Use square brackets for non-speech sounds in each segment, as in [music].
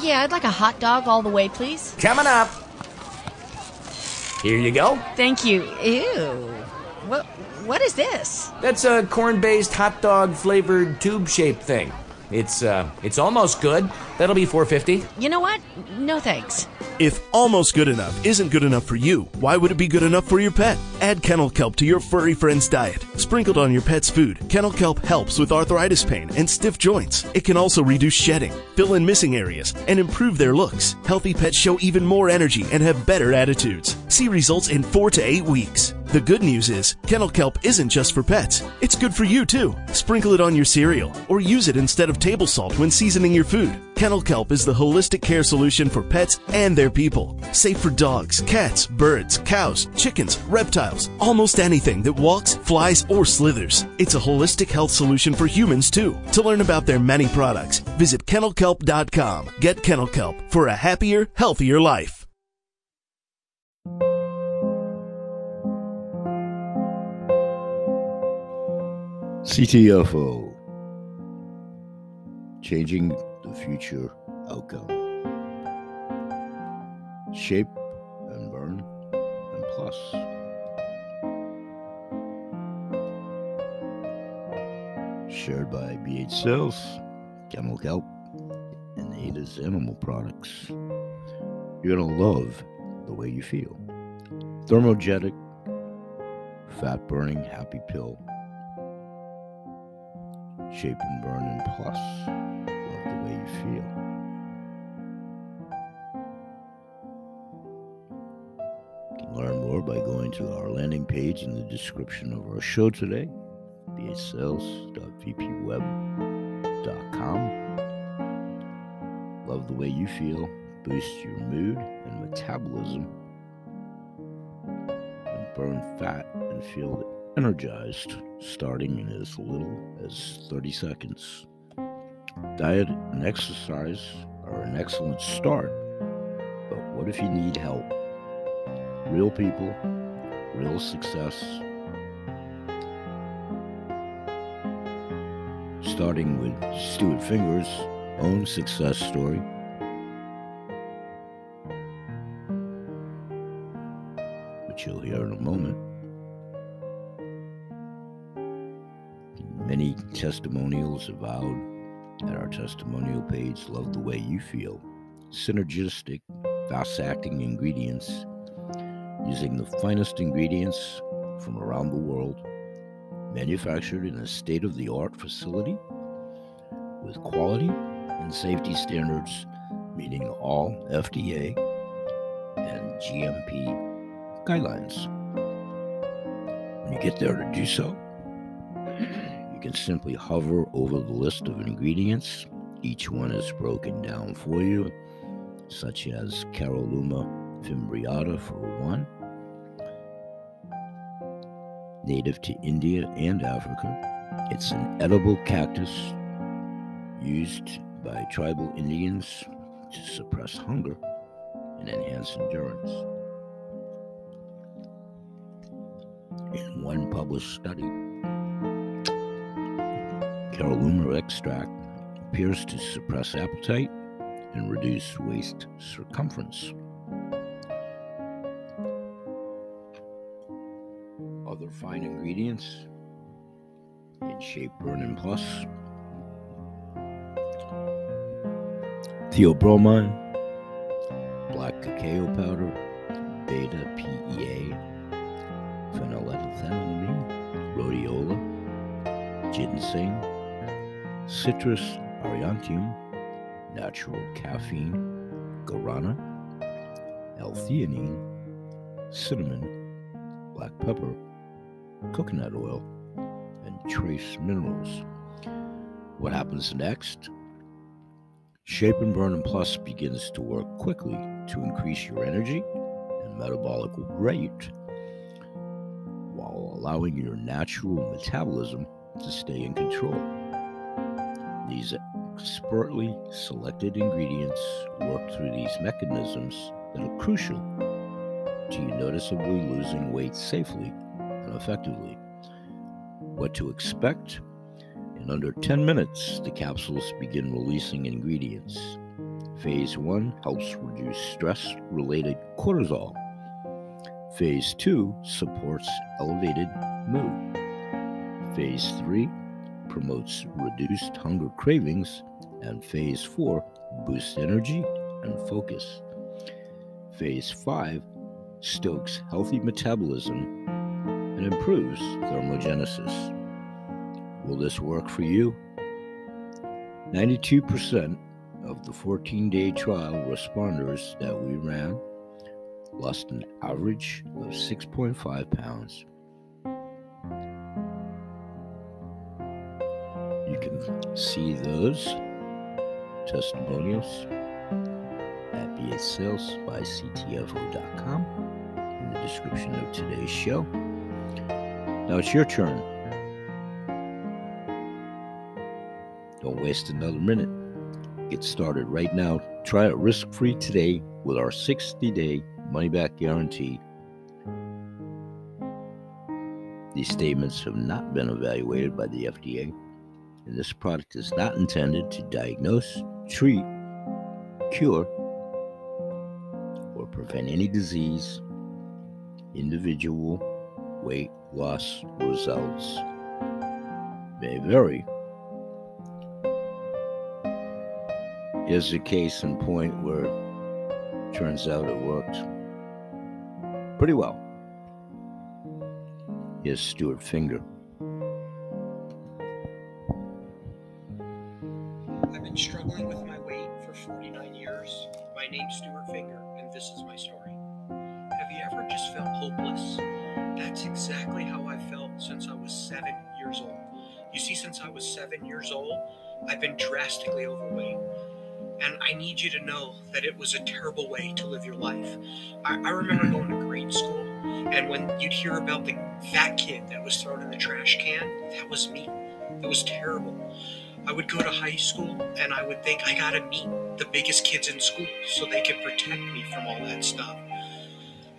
Yeah, I'd like a hot dog all the way, please. Coming up. Here you go. Thank you. Ew. What what is this? That's a corn-based hot dog flavored tube-shaped thing. It's uh it's almost good. That'll be 450. You know what? No thanks. If almost good enough isn't good enough for you, why would it be good enough for your pet? Add kennel kelp to your furry friend's diet. Sprinkled on your pet's food, kennel kelp helps with arthritis pain and stiff joints. It can also reduce shedding, fill in missing areas, and improve their looks. Healthy pets show even more energy and have better attitudes. See results in 4 to 8 weeks. The good news is, kennel kelp isn't just for pets. It's good for you too. Sprinkle it on your cereal or use it instead of table salt when seasoning your food. Kennel kelp is the holistic care solution for pets and their people. Safe for dogs, cats, birds, cows, chickens, reptiles, almost anything that walks, flies, or slithers. It's a holistic health solution for humans too. To learn about their many products, visit kennelkelp.com. Get kennel kelp for a happier, healthier life. CTFO Changing Future Outcome. Shape and Burn and Plus. Shared by BH Sales, Kennel Kelp, and Ada's Animal Products. You're going to love the way you feel. Thermogenic, fat burning, happy pill shape and burn and plus way you feel learn more by going to our landing page in the description of our show today bhsales.vpweb.com love the way you feel boost your mood and metabolism and burn fat and feel energized starting in as little as 30 seconds. Diet and exercise are an excellent start, but what if you need help? Real people, real success. Starting with Stuart Finger's own success story. Which you'll hear in a moment. Many testimonials avowed at our testimonial page love the way you feel. Synergistic, fast acting ingredients using the finest ingredients from around the world, manufactured in a state of the art facility with quality and safety standards meeting all FDA and GMP guidelines. When you get there to do so, can simply hover over the list of ingredients. Each one is broken down for you, such as Caralluma fimbriata for one, native to India and Africa. It's an edible cactus used by tribal Indians to suppress hunger and enhance endurance. In one published study, Caralluma extract appears to suppress appetite and reduce waist circumference. Other fine ingredients in Shape Burn Plus theobromine, black cacao powder, beta PEA, phenylethylamine, rhodiola, ginseng, citrus aurantium, natural caffeine, guarana, L-theanine, cinnamon, black pepper, coconut oil, and trace minerals. What happens next? Shape and Burn and Plus begins to work quickly to increase your energy and metabolic rate while allowing your natural metabolism to stay in control. These expertly selected ingredients work through these mechanisms that are crucial to you noticeably losing weight safely and effectively. What to expect? In under 10 minutes, the capsules begin releasing ingredients Phase 1 helps reduce stress related cortisol. Phase 2 supports elevated mood. Phase 3 promotes reduced hunger cravings. And Phase 4 boosts energy and focus. Phase 5 stokes healthy metabolism and improves thermogenesis. Will this work for you? 92% of the 14 day trial responders that we ran lost an average of 6.5 pounds. Can see those testimonials at bhsalesbyctfo.com in the description of today's show. Now it's your turn. Don't waste another minute. Get started right now. Try it risk free today with our 60 day money back guarantee. These statements have not been evaluated by the FDA, and this product is not intended to diagnose, treat, cure, or prevent any disease. Individual weight loss results may vary Here's a case in point where it turns out it worked pretty well. Here's Stuart Finger. It was a terrible way to live your life. I, I remember going to grade school, and when you'd hear about the fat kid that was thrown in the trash can, that was me. It was terrible. I would go to high school and I would think I gotta meet the biggest kids in school so they could protect me from all that stuff.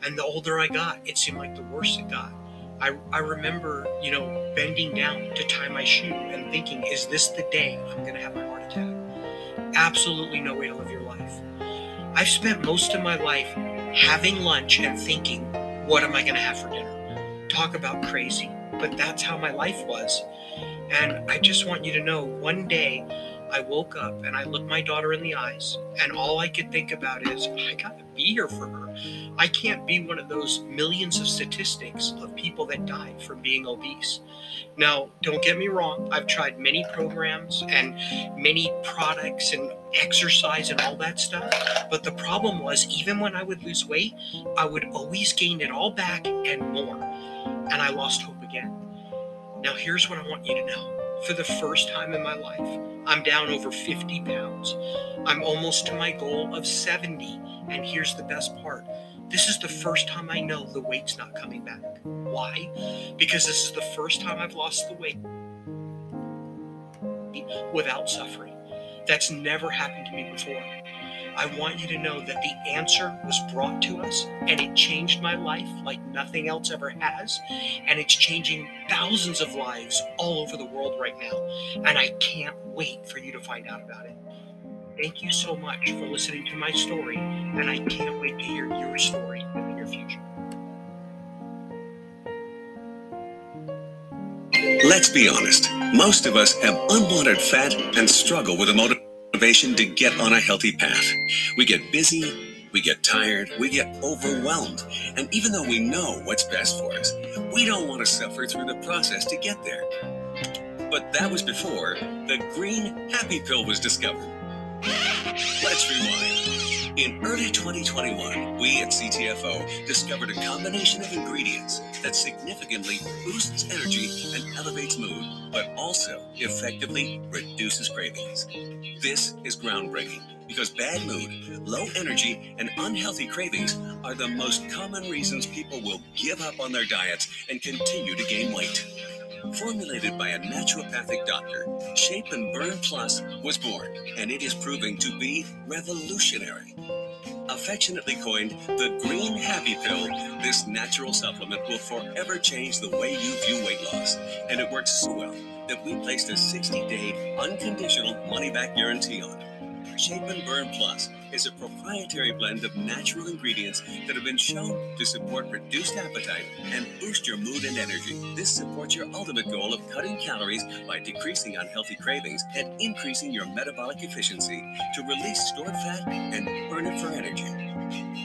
And the older I got, it seemed like the worse it got. I, I remember, you know, bending down to tie my shoe and thinking, is this the day I'm gonna have my heart attack? absolutely no way to live your life. I've spent most of my life having lunch and thinking, what am I going to have for dinner? Talk about crazy, but that's how my life was. And I just want you to know one day I woke up and I looked my daughter in the eyes, and all I could think about is, I got to be here for her. I can't be one of those millions of statistics of people that died from being obese. Now, don't get me wrong, I've tried many programs and many products and exercise and all that stuff, but the problem was, even when I would lose weight, I would always gain it all back and more, and I lost hope again. Now, here's what I want you to know. For the first time in my life, I'm down over 50 pounds. I'm almost to my goal of 70. And here's the best part this is the first time I know the weight's not coming back. Why? Because this is the first time I've lost the weight without suffering. That's never happened to me before. I want you to know that the answer was brought to us and it changed my life like nothing else ever has. And it's changing thousands of lives all over the world right now. And I can't wait for you to find out about it. Thank you so much for listening to my story, and I can't wait to hear your story in the near future. Let's be honest. Most of us have unwanted fat and struggle with motivation to get on a healthy path. We get busy, we get tired, we get overwhelmed. And even though we know what's best for us, we don't want to suffer through the process to get there. But that was before the green happy pill was discovered. Let's rewind. In early 2021, we at CTFO discovered a combination of ingredients that significantly boosts energy and elevates mood, but also effectively reduces cravings. This is groundbreaking because bad mood, low energy, and unhealthy cravings are the most common reasons people will give up on their diets and continue to gain weight. Formulated by a naturopathic doctor, Shape and Burn Plus was born, and it is proving to be revolutionary. Affectionately coined the Green Happy Pill, this natural supplement will forever change the way you view weight loss. And it works so well that we placed a 60 day unconditional money back guarantee on it. Shape and Burn Plus is a proprietary blend of natural ingredients that have been shown to support reduced appetite and boost your mood and energy. This supports your ultimate goal of cutting calories by decreasing unhealthy cravings and increasing your metabolic efficiency to release stored fat and burn it for energy.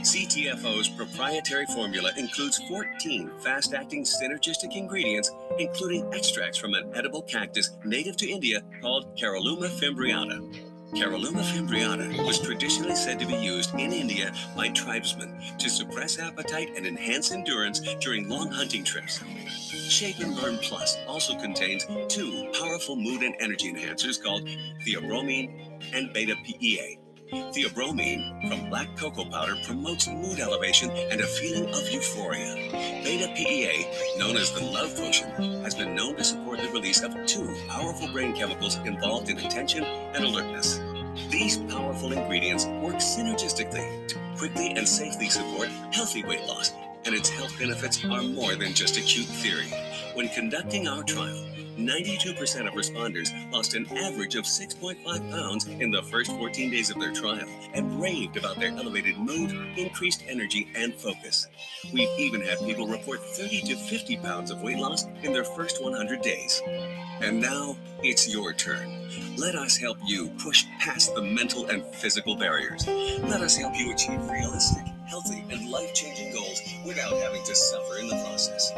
CTFO's proprietary formula includes 14 fast acting synergistic ingredients, including extracts from an edible cactus native to India called Caralluma fimbriata. Caralluma fimbriata was traditionally said to be used in India by tribesmen to suppress appetite and enhance endurance during long hunting trips. Shape and Burn Plus also contains two powerful mood and energy enhancers called theobromine and beta PEA. Theobromine from black cocoa powder promotes mood elevation and a feeling of euphoria. Beta PEA, known as the love potion, has been known to support the release of two powerful brain chemicals involved in attention and alertness. These powerful ingredients work synergistically to quickly and safely support healthy weight loss, and its health benefits are more than just a cute theory. When conducting our trial, 92% of responders lost an average of 6.5 pounds in the first 14 days of their trial and raved about their elevated mood, increased energy, and focus. We've even had people report 30 to 50 pounds of weight loss in their first 100 days. And now it's your turn. Let us help you push past the mental and physical barriers. Let us help you achieve realistic, healthy, and life changing goals without having to suffer in the process.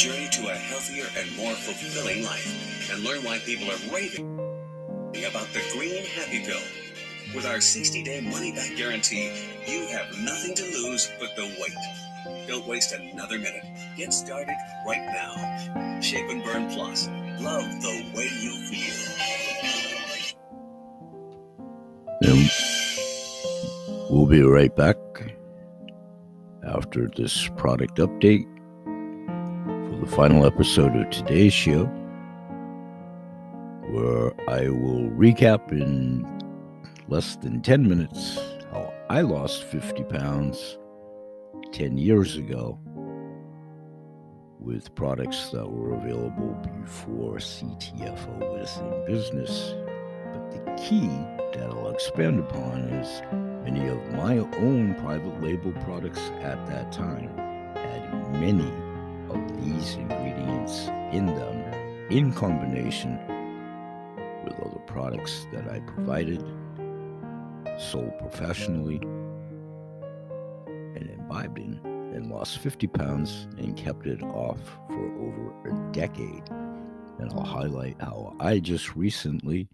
Journey to a healthier and more fulfilling life and learn why people are raving about the green happy pill. With our 60 day money back guarantee, you have nothing to lose but the wait. Don't waste another minute. Get started right now. Shape and Burn Plus. Love the way you feel. And we'll be right back after this product update the final episode of today's show, where I will recap in less than 10 minutes how I lost 50 pounds 10 years ago with products that were available before CTFO was in business. But the key that I'll expand upon is many of my own private label products at that time had many of these ingredients in them in combination with other products that I provided, sold professionally, and imbibed in, and lost 50 pounds and kept it off for over a decade. And I'll highlight how I just recently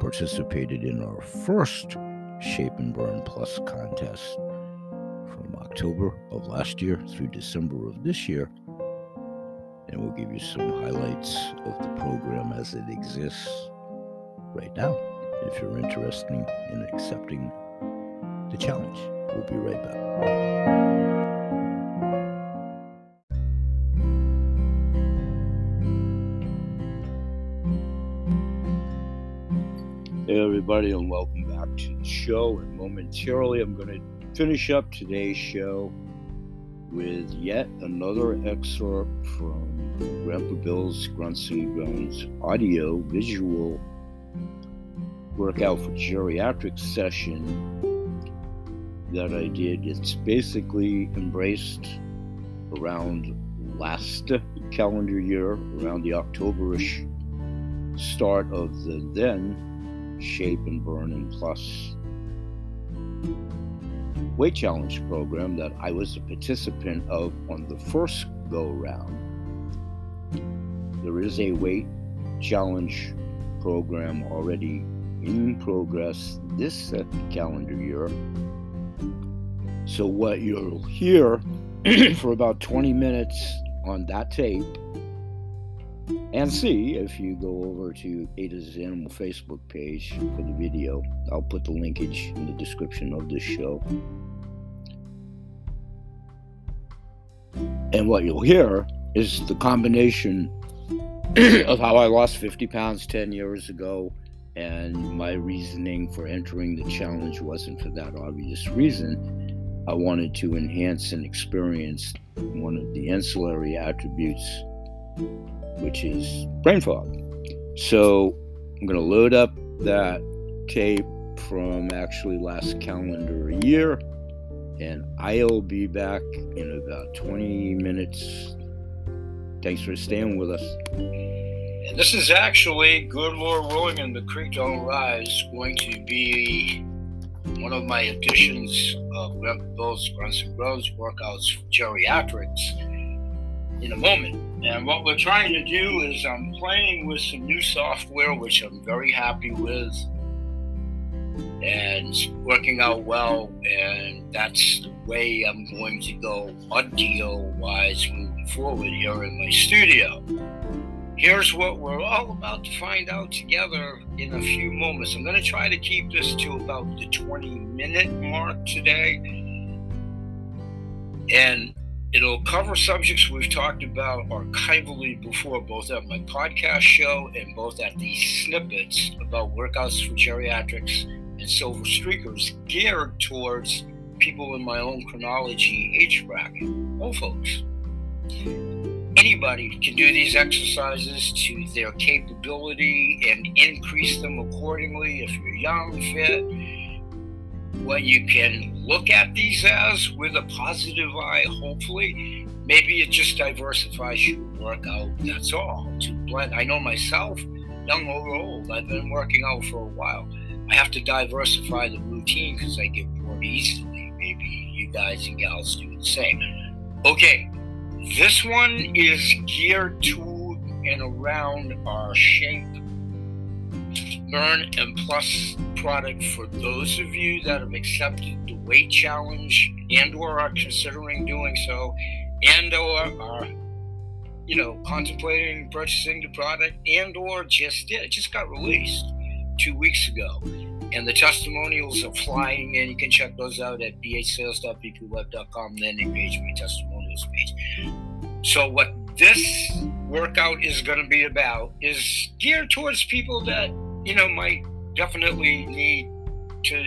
participated in our first Shape and Burn Plus contest from October of last year through December of this year. And we'll give you some highlights of the program as it exists right now if you're interested in accepting the challenge. We'll be right back. Hey, everybody, and welcome back to the show. And momentarily, I'm going to finish up today's show with yet another excerpt from Grandpa Bill's Grunts and Groans audio visual workout for geriatric session that I did. It's basically embraced around last calendar year, around the Octoberish start of the then Shape and Burn and Plus weight challenge program that I was a participant of on the first go round. There is a weight challenge program already in progress this calendar year. So, what you'll hear [clears throat] for about 20 minutes on that tape and see if you go over to Ada's Animal Facebook page for the video. I'll put the linkage in the description of this show. And what you'll hear is the combination of how I lost 50 pounds 10 years ago and my reasoning for entering the challenge wasn't for that obvious reason. I wanted to enhance and experience one of the ancillary attributes which is brain fog. So I'm going to load up that tape from actually last calendar year, and I'll be back in about 20 minutes. Thanks for staying with us. And this is actually, good Lord willing, and the creek don't rise, going to be one of my editions of Grandpa Bill's Grunts and Groans workouts for geriatrics in a moment. And what we're trying to do is I'm playing with some new software, which I'm very happy with, and working out well. And that's the way I'm going to go audio wise moving forward here in my studio. Here's what we're all about to find out together in a few moments. I'm going to try to keep this to about the 20 minute mark today. And it'll cover subjects we've talked about archivally before, both at my podcast show and both at the snippets about workouts for geriatrics and silver streakers geared towards people in my own chronology age bracket, old folks anybody can do these exercises to their capability and increase them accordingly if you're young, fit. What you can look at these as with a positive eye, hopefully, maybe it just diversifies your workout. That's all. To blend. I know myself, young or old, I've been working out for a while. I have to diversify the routine because I get bored easily. Maybe you guys and gals do the same. Okay, this one is geared to and around our Shape Burn and Plus product for those of you that have accepted the weight challenge and or are considering doing so and or are you know contemplating purchasing the product and or just did it just got released two weeks ago and the testimonials are flying in. You can check those out at bhsales.vpweb.com. Then engage my testimonials So, what this workout is going to be about is geared towards people that, you know, might definitely need to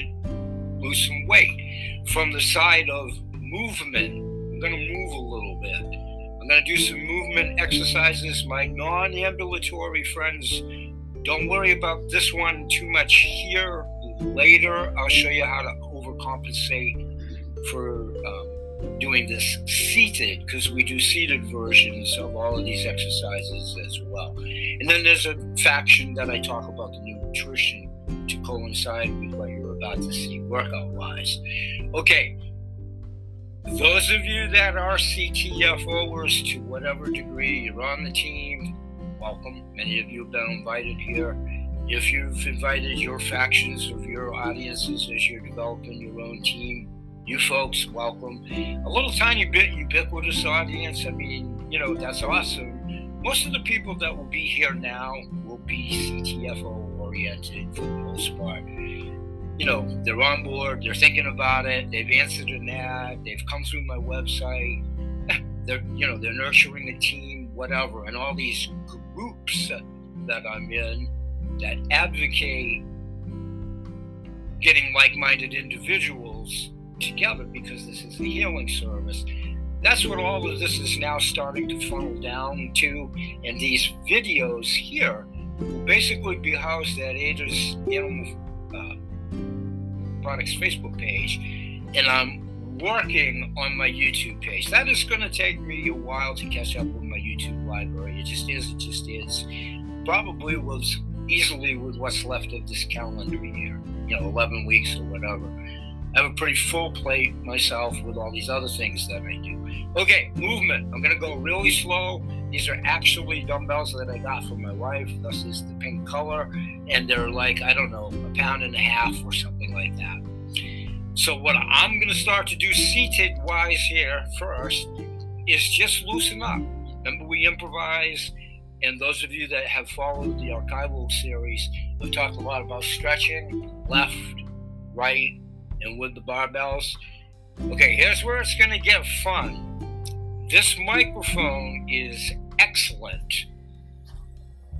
lose some weight. From the side of movement, I'm going to move a little bit. I'm going to do some movement exercises. My non ambulatory friends don't worry about this one too much here. Later, I'll show you how to overcompensate for um, doing this seated because we do seated versions of all of these exercises as well. And then there's a faction that I talk about the nutrition to coincide with what you're about to see workout wise. Okay, those of you that are CTFOers to whatever degree you're on the team, welcome. Many of you have been invited here. If you've invited your factions of your audiences as you're developing your own team, you folks, welcome. A little tiny bit ubiquitous audience. I mean, you know, that's awesome. Most of the people that will be here now will be CTFO oriented for the most part. You know, they're on board, they're thinking about it, they've answered an ad, they've come through my website, [laughs] they're, you know, they're nurturing a team, whatever, and all these groups that I'm in that advocate getting like minded individuals together because this is a healing service. That's what all of this is now starting to funnel down to. And these videos here will basically be housed at Ada's Animal uh, Products Facebook page. And I'm working on my YouTube page. That is going to take me a while to catch up with my YouTube library. It just is, it just is. Probably was easily with what's left of this calendar year, you know, 11 weeks or whatever. I have a pretty full plate myself with all these other things that I do. Okay, movement. I'm going to go really slow. These are actually dumbbells that I got from my wife. This is the pink color. And they're like, I don't know, a pound and a half or something like that. So, what I'm going to start to do seated wise here first is just loosen up. Remember, we improvise and those of you that have followed the archival series, we've talked a lot about stretching left, right, and with the barbells. Okay, here's where it's going to get fun. This microphone is excellent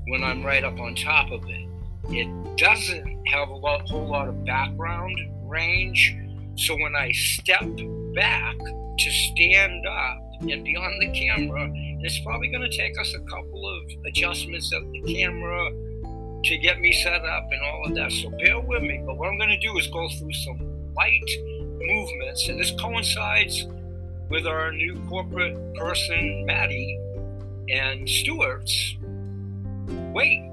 when I'm right up on top of it. It doesn't have a lot, whole lot of background range. So when I step back to stand up and be on the camera, It's probably going to take us a couple of adjustments of the camera to get me set up and all of that. So bear with me. But what I'm going to do is go through some light movements, and this coincides with our new corporate person, Maddie, and Stuart's weight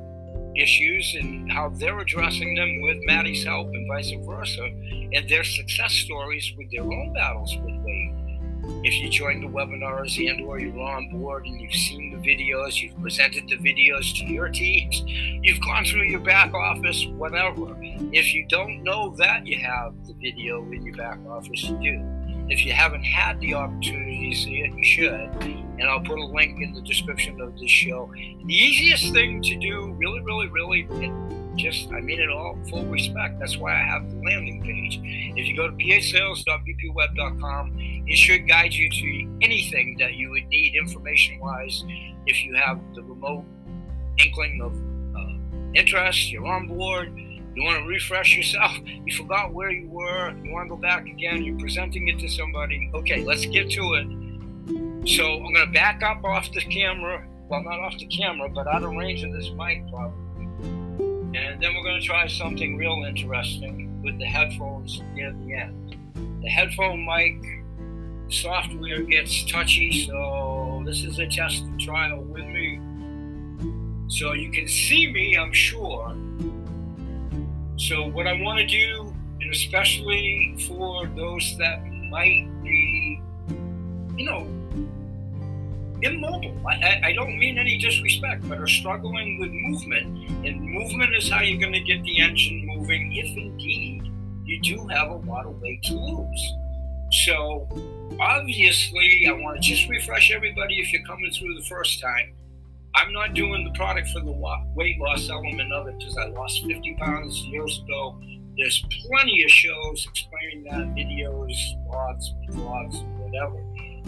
issues and how they're addressing them with Maddie's help and vice versa, and their success stories with their own battles with weight. If you join the webinars and or you're on board and you've seen the videos, you've presented the videos to your teams, you've gone through your back office, whatever. If you don't know that you have the video in your back office, you do. If you haven't had the opportunity to see it, you should. And I'll put a link in the description of this show. The easiest thing to do, really, really, really, just, I mean it all full respect. That's why I have the landing page. If you go to bhsales.vpweb.com, it should guide you to anything that you would need information wise if you have the remote inkling of uh, interest, you're on board you want to refresh yourself. [laughs] You forgot where you were. You want to go back again. You're presenting it to somebody. Okay, let's get to it. So I'm going to back up off the camera. Well, not off the camera, but out of range of this mic, probably. And then we're going to try something real interesting with the headphones near the end. The headphone mic software gets touchy, so this is a test and trial with me. So you can see me, I'm sure so, what I want to do, and especially for those that might be, you know, immobile, I, I don't mean any disrespect, but are struggling with movement, and movement is how you're going to get the engine moving if indeed you do have a lot of weight to lose. So, obviously, I want to just refresh everybody if you're coming through the first time. I'm not doing the product for the weight loss element of it because I lost 50 pounds years ago. There's plenty of shows explaining that, videos, blogs, blogs, whatever.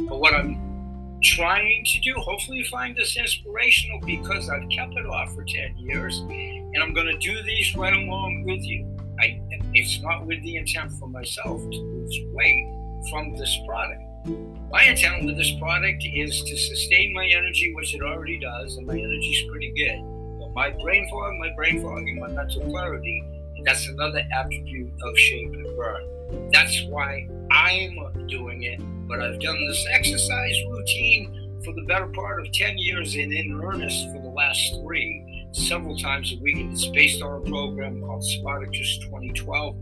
But what I'm trying to do, hopefully you find this inspirational because I've kept it off for 10 years and I'm going to do these right along with you. I, it's not with the intent for myself to lose weight from this product. My intent with this product is to sustain my energy, which it already does, and my energy is pretty good. But my brain fog, my brain fog, and my mental clarity, that's another attribute of shape and burn. That's why I'm doing it. But I've done this exercise routine for the better part of 10 years and in earnest for the last three, several times a week. It's based on a program called Spartacus 2012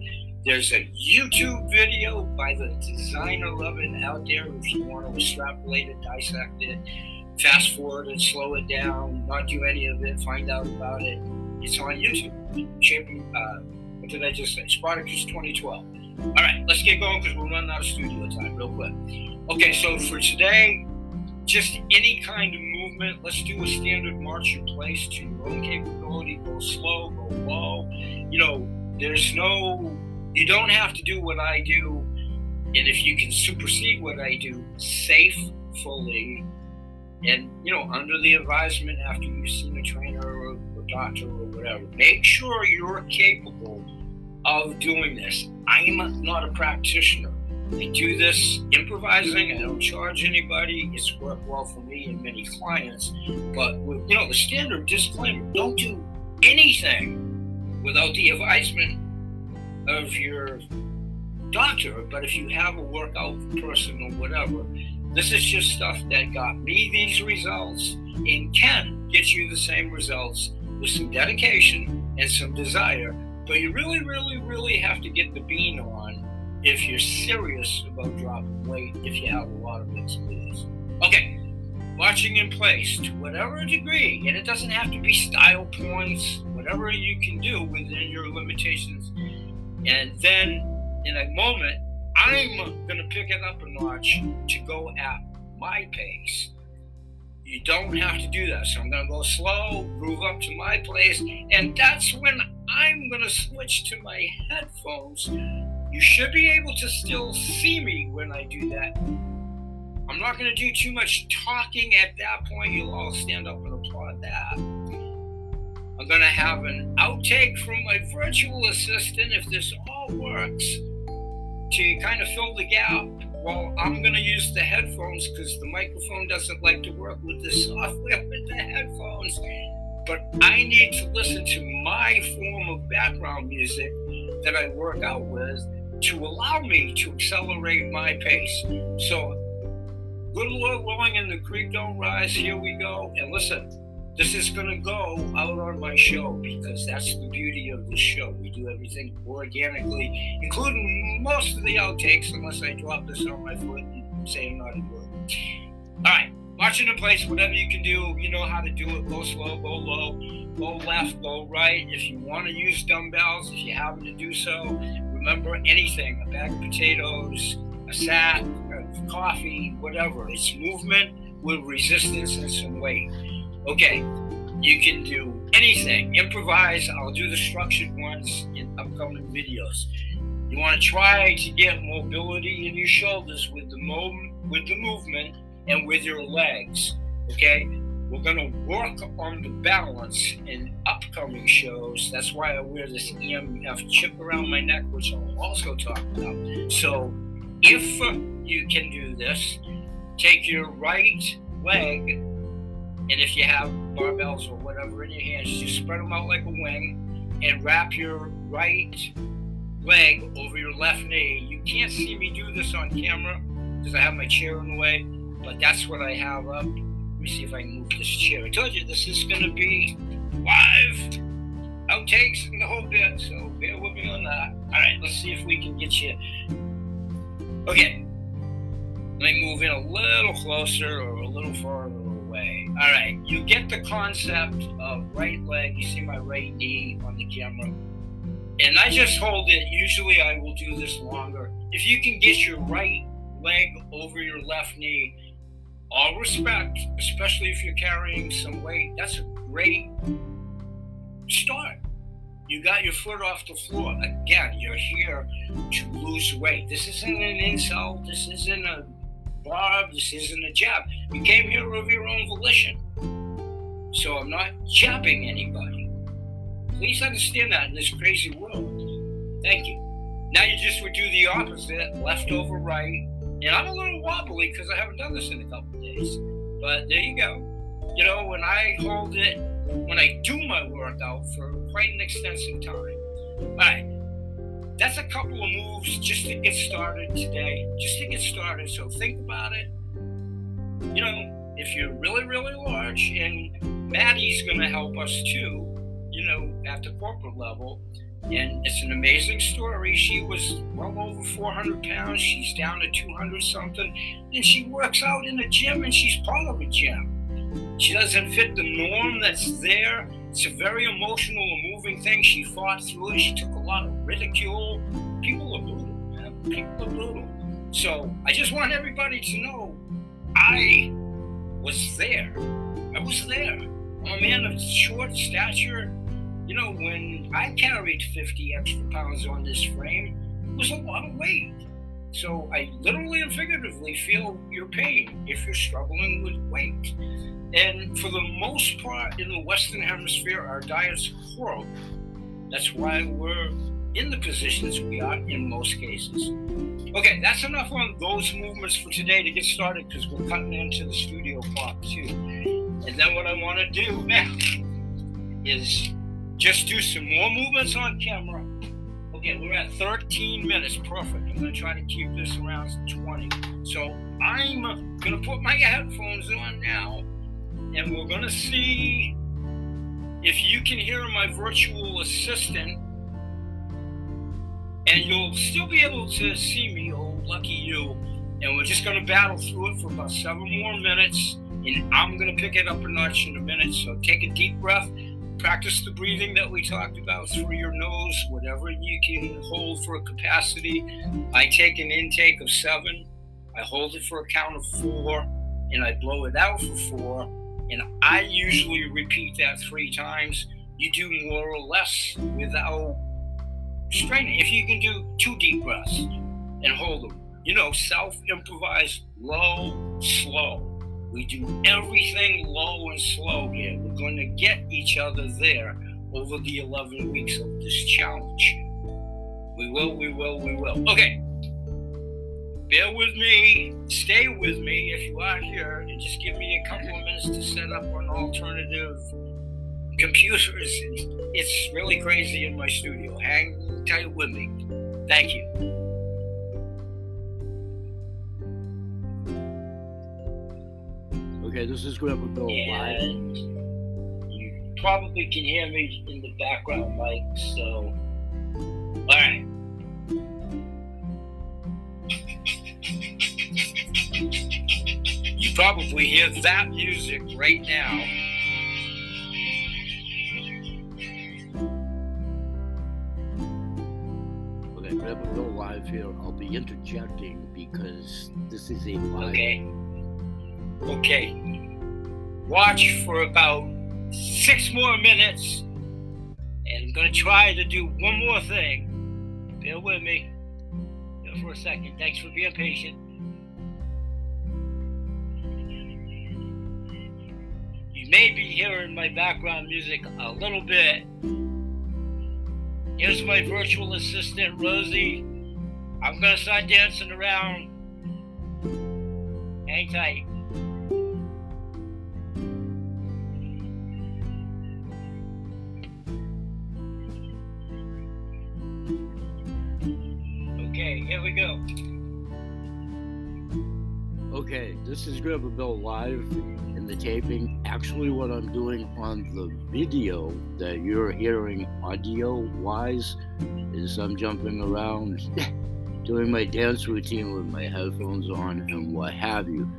there's a YouTube video by the Designer 11 out there if you want to extrapolate it, dissect it, fast forward it, slow it down, not do any of it, find out about it. It's on YouTube. Shaping, uh, what did I just say? Spartacus 2012. All right, let's get going because we're running out of studio time real quick. Okay, so for today, just any kind of movement. Let's do a standard march in place to your own capability. Go slow, go low. You know, there's no you don't have to do what I do, and if you can supersede what I do safely, and you know, under the advisement after you've seen a trainer or a doctor or whatever, make sure you're capable of doing this. I'm not a practitioner. I do this improvising. I don't charge anybody. It's worked well for me and many clients. But with, you know, the standard disclaimer: don't do anything without the advisement of your doctor, but if you have a workout person or whatever, this is just stuff that got me these results and can get you the same results with some dedication and some desire. But you really, really, really have to get the bean on if you're serious about dropping weight, if you have a lot of to. Okay, watching in place to whatever degree, and it doesn't have to be style points, whatever you can do within your limitations and then in a moment, I'm going to pick it up a notch to go at my pace. You don't have to do that. So I'm going to go slow, move up to my place, and that's when I'm going to switch to my headphones. You should be able to still see me when I do that. I'm not going to do too much talking at that point. You'll all stand up and applaud that. Going to have an outtake from my virtual assistant if this all works to kind of fill the gap well, I'm going to use the headphones because the microphone doesn't like to work with the [laughs] software with the headphones. But I need to listen to my form of background music that I work out with to allow me to accelerate my pace. So, good Lord willing, and the creek don't rise. Here we go. And listen, this is going to go out on my show because that's the beauty of the show. We do everything organically, including most of the outtakes, unless I drop this on my foot and say I'm not a word. All right, marching in place, whatever you can do, you know how to do it. Go slow, go low, go left, go right. If you want to use dumbbells, if you happen to do so, remember anything a bag of potatoes, a sack, of coffee, whatever. It's movement with resistance and some weight. Okay, you can do anything. Improvise. I'll do the structured ones in upcoming videos. You want to try to get mobility in your shoulders with the mo- with the movement and with your legs. Okay, we're to work on the balance in upcoming shows. That's why I wear this EMF chip around my neck, which I'll also talk about. So, if you can do this, take your right leg and if you have barbells or whatever in your hands, just spread them out like a wing and wrap your right leg over your left knee. You can't see me do this on camera because I have my chair in the way, but that's what I have up. Let me see if I can move this chair. I told you this is going to be live outtakes and the whole bit, so bear with me on that. All right, let's see if we can get you. Okay, let me move in a little closer or a little farther. All right, you get the concept of right leg. You see my right knee on the camera. And I just hold it. Usually I will do this longer. If you can get your right leg over your left knee, all respect, especially if you're carrying some weight, that's a great start. You got your foot off the floor. Again, you're here to lose weight. This isn't an insult. This isn't a Bob, this isn't a job. You came here of your own volition. So I'm not jobbing anybody. Please understand that in this crazy world. Thank you. Now you just would do the opposite, left over right. And I'm a little wobbly because I haven't done this in a couple days. But there you go. You know, when I hold it, when I do my workout for quite an extensive time. All right that's a couple of moves just to get started today, just to get started. So think about it. You know, if you're really, really large, and Maddie's going to help us too, you know, at the corporate level. And it's an amazing story. She was well over 400 pounds. She's down to 200 something. And she works out in a gym and she's part of a gym. She doesn't fit the norm that's there it's a very emotional and moving thing. She fought through it. She took a lot of ridicule. People are brutal, man. People are brutal. So I just want everybody to know I was there. I was there. I'm a man of short stature. You know, when I carried 50 extra pounds on this frame, it was a lot of weight. So I literally and figuratively feel your pain if you're struggling with weight. And for the most part in the Western Hemisphere, our diet's horrible. That's why we're in the positions we are in most cases. Okay, that's enough on those movements for today to get started because we're cutting into the studio clock too. And then what I want to do now is just do some more movements on camera. Okay, we're at 13 minutes. Perfect. I'm going to try to keep this around 20. So I'm uh, going to put my headphones on now and we're going to see if you can hear my virtual assistant and you'll still be able to see me oh lucky you and we're just going to battle through it for about seven more minutes and i'm going to pick it up a notch in a minute so take a deep breath practice the breathing that we talked about through your nose whatever you can hold for a capacity i take an intake of seven i hold it for a count of four and i blow it out for four and I usually repeat that three times. You do more or less without straining. If you can do two deep breaths and hold them, you know, self improvise low, slow. We do everything low and slow here. We're going to get each other there over the 11 weeks of this challenge. We will, we will, we will. Okay. bear with me, stay with me if you are here, and just give me a couple of minutes to set up an alternative computers. It's really crazy in my studio. Hang tight with me. Thank you. This is Bill live. And you probably can hear me in the background, Mike. So, all right. You probably hear that music right now. Okay, Grandpa Bill live here. I'll be interjecting because this is a live. Okay. Okay. Watch for about six more minutes. And I'm going to try to do one more thing. Bear with me for a second. Thanks for being patient. You may be hearing my background music a little bit. Here's my virtual assistant, Rosie. I'm going to start dancing around. Hang tight. This is Grandpa Bill live in the taping. Actually, what I'm doing on the video that you're hearing audio wise is I'm jumping around [laughs] doing my dance routine with my headphones on and what have you.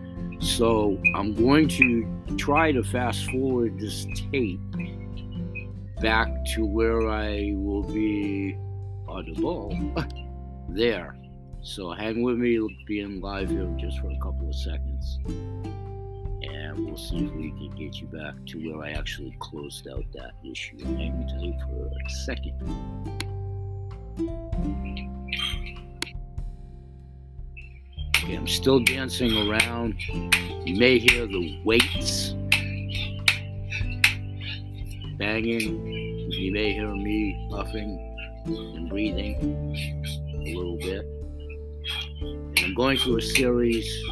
So I'm going to try to fast forward this tape back to where I will be audible [laughs] there. So hang with me being live here just for a couple of seconds. And we'll see if we can get you back to where I actually closed out that issue. Hang tight for a second. Okay, I'm still dancing around. You may hear the weights banging. You may hear me puffing and breathing a little bit. Going through a series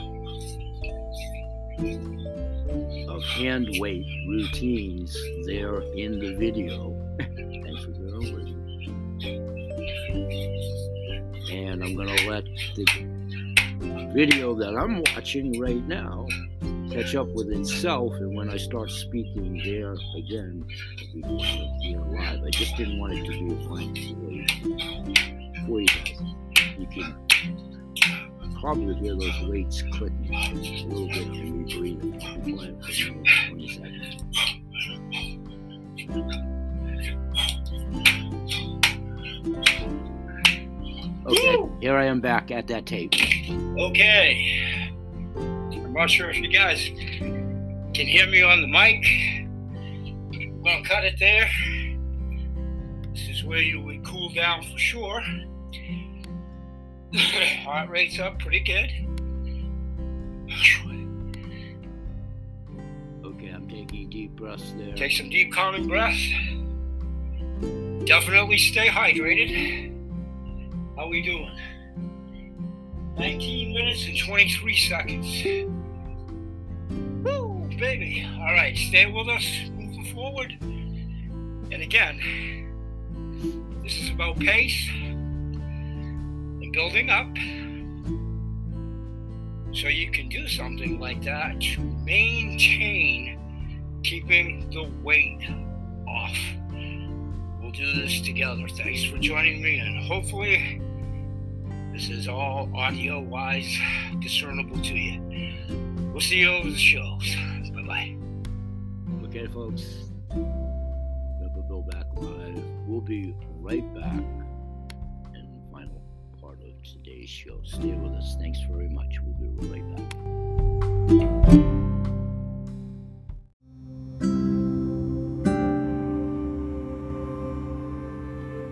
of hand weight routines there in the video. [laughs] Thanks for me. And I'm going to let the video that I'm watching right now catch up with itself. And when I start speaking there again, it'll be live. I just didn't want it to be a blank for you guys. You can probably hear those weights clicking a little bit and me breathing. I'll be playing for 20 seconds. Okay, here I am back at that tape. Okay. I'm not sure if you guys can hear me on the mic. I'm gonna cut it there. This is where you would cool down for sure. [laughs] Heart rate's up pretty good. Okay, I'm taking deep breaths there. Take some deep, calming breaths. Definitely stay hydrated. How we doing? 19 minutes and 23 seconds. Woo, baby. All right, stay with us moving forward. And again, this is about pace building up. So you can do something like that to maintain keeping the weight off. We'll do this together. Thanks for joining me, and hopefully, this is all audio wise discernible to you. We'll see you over the shows. Bye bye. Okay, folks. Never go back live. We'll be right back today's show. Stay with us. Thanks very much. We'll be right back.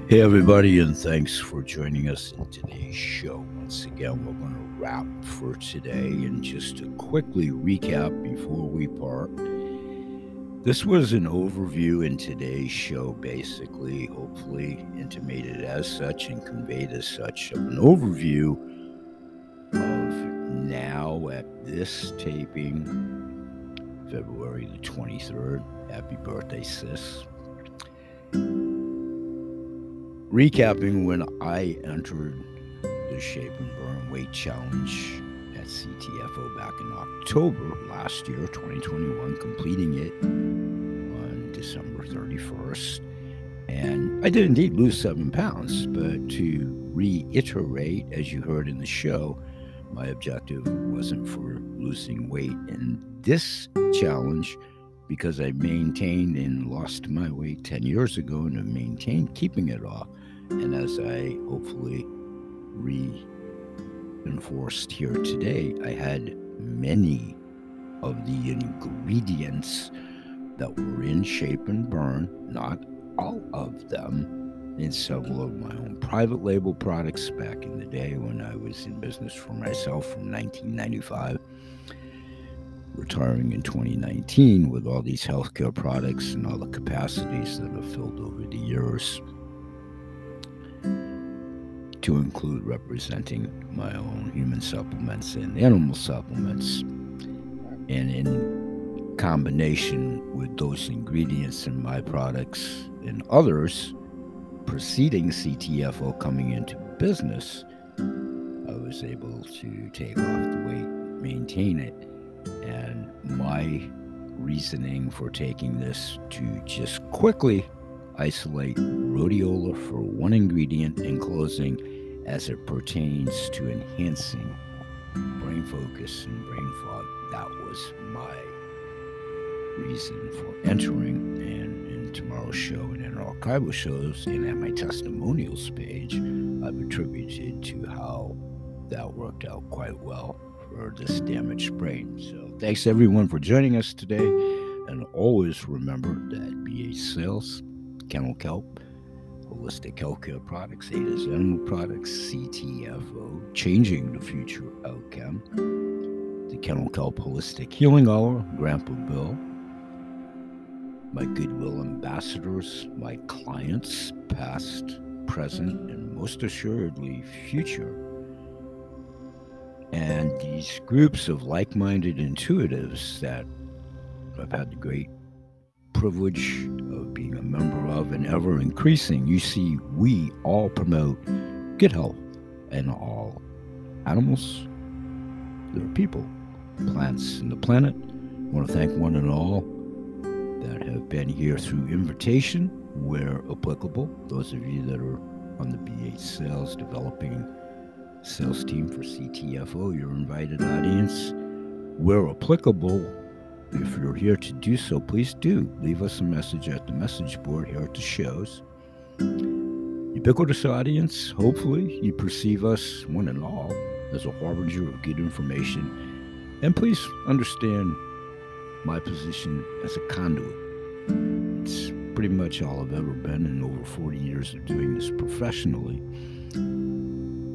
Hey, everybody, and thanks for joining us in today's show. Once again, we're going to wrap for today. And just to quickly recap before we part, this was an overview in today's show, basically, hopefully intimated as such and conveyed as such, of an overview of now at this taping, February the 23rd. Happy birthday, sis. Recapping when I entered the Shape and Burn Weight Challenge at CTFO back in October last year, 2021, completing it on December 31st. And I did indeed lose seven pounds, but to reiterate, as you heard in the show, my objective wasn't for losing weight in this challenge because I maintained and lost my weight 10 years ago and have maintained keeping it off. And as I hopefully reinforced here today, I had many of the ingredients that were in Shape and Burn, not all of them, in several of my own private label products back in the day when I was in business for myself from 1995. Retiring in 2019 with all these healthcare products and all the capacities that have filled over the years to include representing my own human supplements and animal supplements. And in combination with those ingredients in my products and others, preceding CTFO coming into business, I was able to take off the weight, maintain it. And my reasoning for taking this to just quickly isolate rhodiola for one ingredient in closing as it pertains to enhancing brain focus and brain fog. That was my reason for entering. And in tomorrow's show and in archival shows and at my testimonials page, I've attributed to how that worked out quite well for this damaged brain. So thanks everyone for joining us today. And always remember that BH Sales, Kennel Kelp, Holistic Healthcare Products, Ada's Animal Products, CTFO, Changing the Future Outcome, the Kennel Kelp Holistic Healing Hour, Grandpa Bill, my Goodwill ambassadors, my clients, past, present, and most assuredly future. And these groups of like minded intuitives that I've had the great privilege of being a member of and ever increasing, you see, we all promote good health in all animals, there are people, plants, and the planet. I want to thank one and all that have been here through invitation where applicable. Those of you that are on the BH Sales Developing Sales Team for CTFO, your invited audience, where applicable, if you're here to do so, please do leave us a message at the message board here at the shows. Ubiquitous audience, hopefully you perceive us, one and all, as a harbinger of good information. And please understand my position as a conduit. It's pretty much all I've ever been in over 40 years of doing this professionally.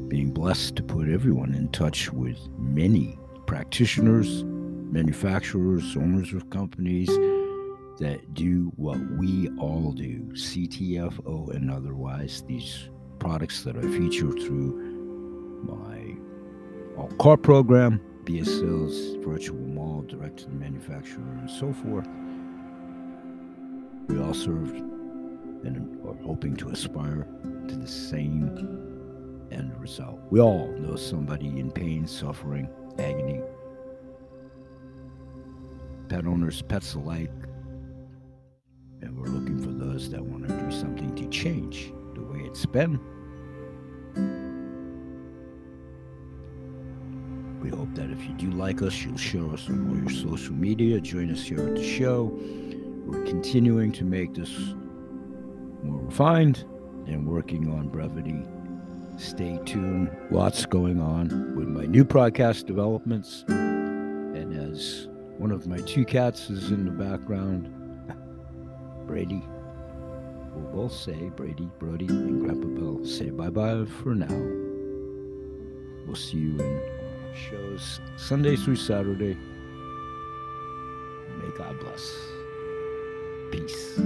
Being blessed to put everyone in touch with many practitioners, manufacturers, owners of companies that do what we all do CTFO and otherwise, these products that I feature through my all car program BH Sales, virtual mall, direct to the manufacturer, and so forth. We all serve and are hoping to aspire to the same end result. We all know somebody in pain, suffering, agony. Pet owners, pets alike. And we're looking for those that want to do something to change the way it's been We hope that if you do like us, you'll share us on all your social media. Join us here at the show. We're continuing to make this more refined and working on brevity. Stay tuned. Lots going on with my new podcast developments. And as one of my two cats is in the background, Brady, we'll both say, Brady, Brody, and Grandpa Bill, say bye bye for now. We'll see you in shows Sunday through Saturday. May God bless. Peace.